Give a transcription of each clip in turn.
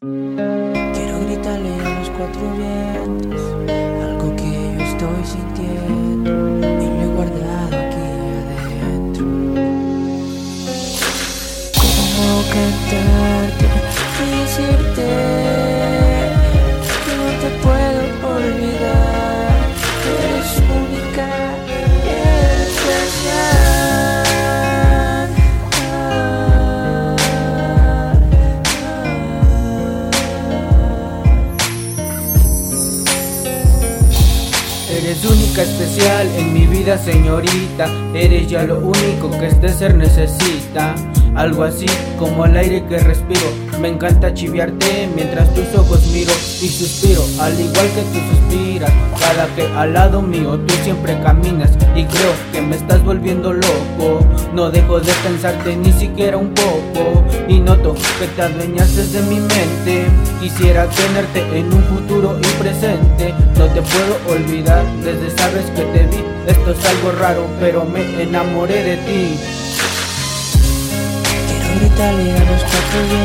Quiero gritarle a los cuatro vientos algo que yo estoy sintiendo y lo he guardado aquí adentro. ¿Cómo cantarte y decirte Eres única, especial en mi vida, señorita. Eres ya lo único que este ser necesita. Algo así como el aire que respiro. Me encanta chiviarte mientras tus ojos miro y suspiro. Al igual que tú suspiras, cada que al lado mío tú siempre caminas. Y creo que me estás volviendo loco. No dejo de pensarte ni siquiera un poco. Y noto que te adueñaste de mi mente. Quisiera tenerte en un futuro y presente. No te puedo olvidar desde sabes que te vi. Esto es algo raro, pero me enamoré de ti. A los cuatro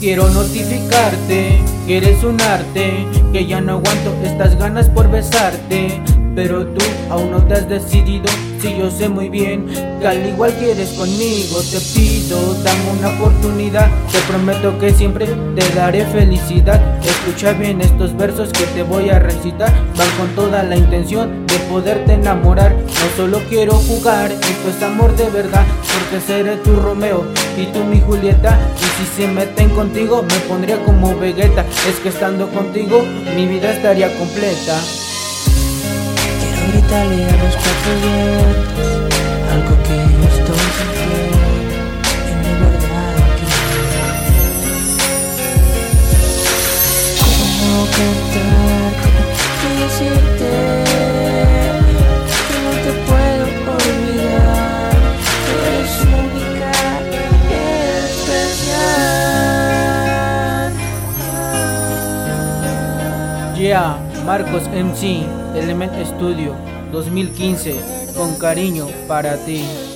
Quiero notificarte que eres un arte, que ya no aguanto estas ganas por besarte. Pero tú aún no te has decidido, si yo sé muy bien que al igual que eres conmigo, te pido, dame una oportunidad. Te prometo que siempre te daré felicidad. Escucha bien estos versos que te voy a recitar, van con toda la intención de poderte enamorar. No solo quiero jugar, esto es amor de verdad, porque seré tu Romeo y tú mi Julieta. Y si se meten contigo, me pondría como Vegeta. Es que estando contigo, mi vida estaría completa. Gritarle a los cuatro algo que yo estoy aquí. ¿Cómo cantarte y decirte que no te puedo olvidar? Eres única, especial. Yeah, Marcos MC, Element Studio 2015, con cariño para ti.